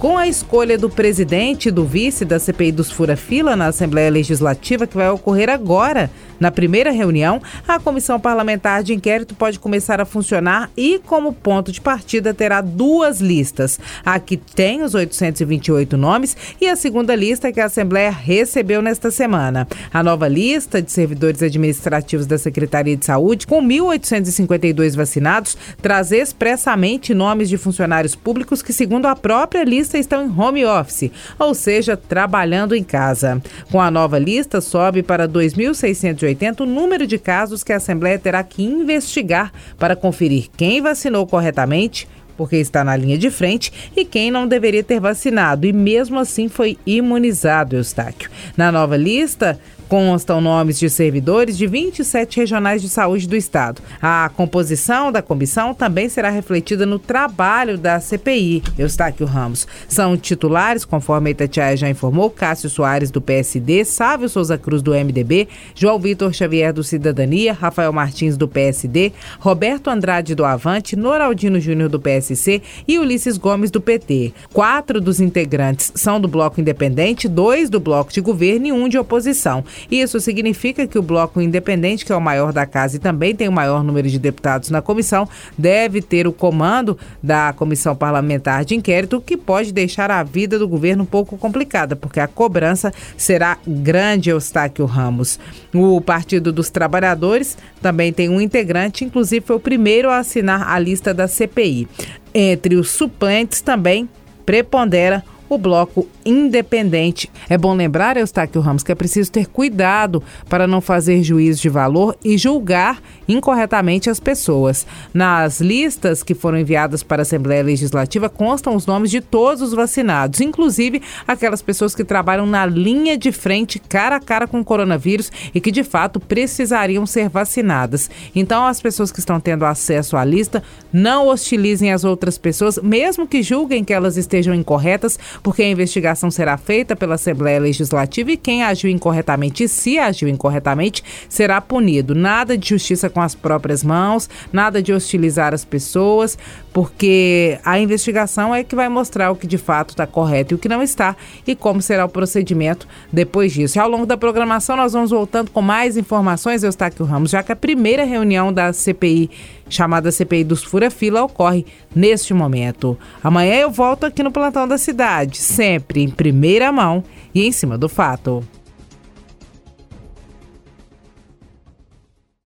Com a escolha do presidente e do vice da CPI dos Fura-Fila na Assembleia Legislativa, que vai ocorrer agora, na primeira reunião, a comissão parlamentar de inquérito pode começar a funcionar e, como ponto de partida, terá duas listas. A que tem os 828 nomes e a segunda lista que a Assembleia recebeu nesta semana. A nova lista de servidores administrativos da Secretaria de Saúde, com 1.852 vacinados, traz expressamente nomes de funcionários públicos que, segundo a própria lista, estão em home office, ou seja, trabalhando em casa. Com a nova lista, sobe para 2.680 o número de casos que a Assembleia terá que investigar para conferir quem vacinou corretamente porque está na linha de frente, e quem não deveria ter vacinado e mesmo assim foi imunizado, Eustáquio. Na nova lista, Constam nomes de servidores de 27 regionais de saúde do estado. A composição da comissão também será refletida no trabalho da CPI. Eustáquio Ramos. São titulares, conforme a Itatiaia já informou, Cássio Soares do PSD, Sávio Souza Cruz do MDB, João Vitor Xavier do Cidadania, Rafael Martins do PSD, Roberto Andrade do Avante, Noraldino Júnior do PSC e Ulisses Gomes do PT. Quatro dos integrantes são do Bloco Independente, dois do Bloco de Governo e um de oposição. Isso significa que o bloco independente, que é o maior da casa e também tem o maior número de deputados na comissão, deve ter o comando da comissão parlamentar de inquérito, que pode deixar a vida do governo um pouco complicada, porque a cobrança será grande, Eustáquio Ramos. O Partido dos Trabalhadores também tem um integrante, inclusive foi o primeiro a assinar a lista da CPI. Entre os suplentes também prepondera o bloco independente. É bom lembrar, Eustáquio Ramos, que é preciso ter cuidado para não fazer juízo de valor e julgar incorretamente as pessoas. Nas listas que foram enviadas para a Assembleia Legislativa constam os nomes de todos os vacinados, inclusive aquelas pessoas que trabalham na linha de frente, cara a cara com o coronavírus e que de fato precisariam ser vacinadas. Então, as pessoas que estão tendo acesso à lista não hostilizem as outras pessoas, mesmo que julguem que elas estejam incorretas, porque a investigação será feita pela Assembleia Legislativa e quem agiu incorretamente, se agiu incorretamente, será punido. Nada de justiça com as próprias mãos, nada de hostilizar as pessoas, porque a investigação é que vai mostrar o que de fato está correto e o que não está e como será o procedimento depois disso. E ao longo da programação nós vamos voltando com mais informações, Eustáquio Ramos, já que a primeira reunião da CPI, chamada CPI dos Fura-Fila, ocorre neste momento. Amanhã eu volto aqui no Plantão da Cidade, sempre em primeira mão e em cima do fato.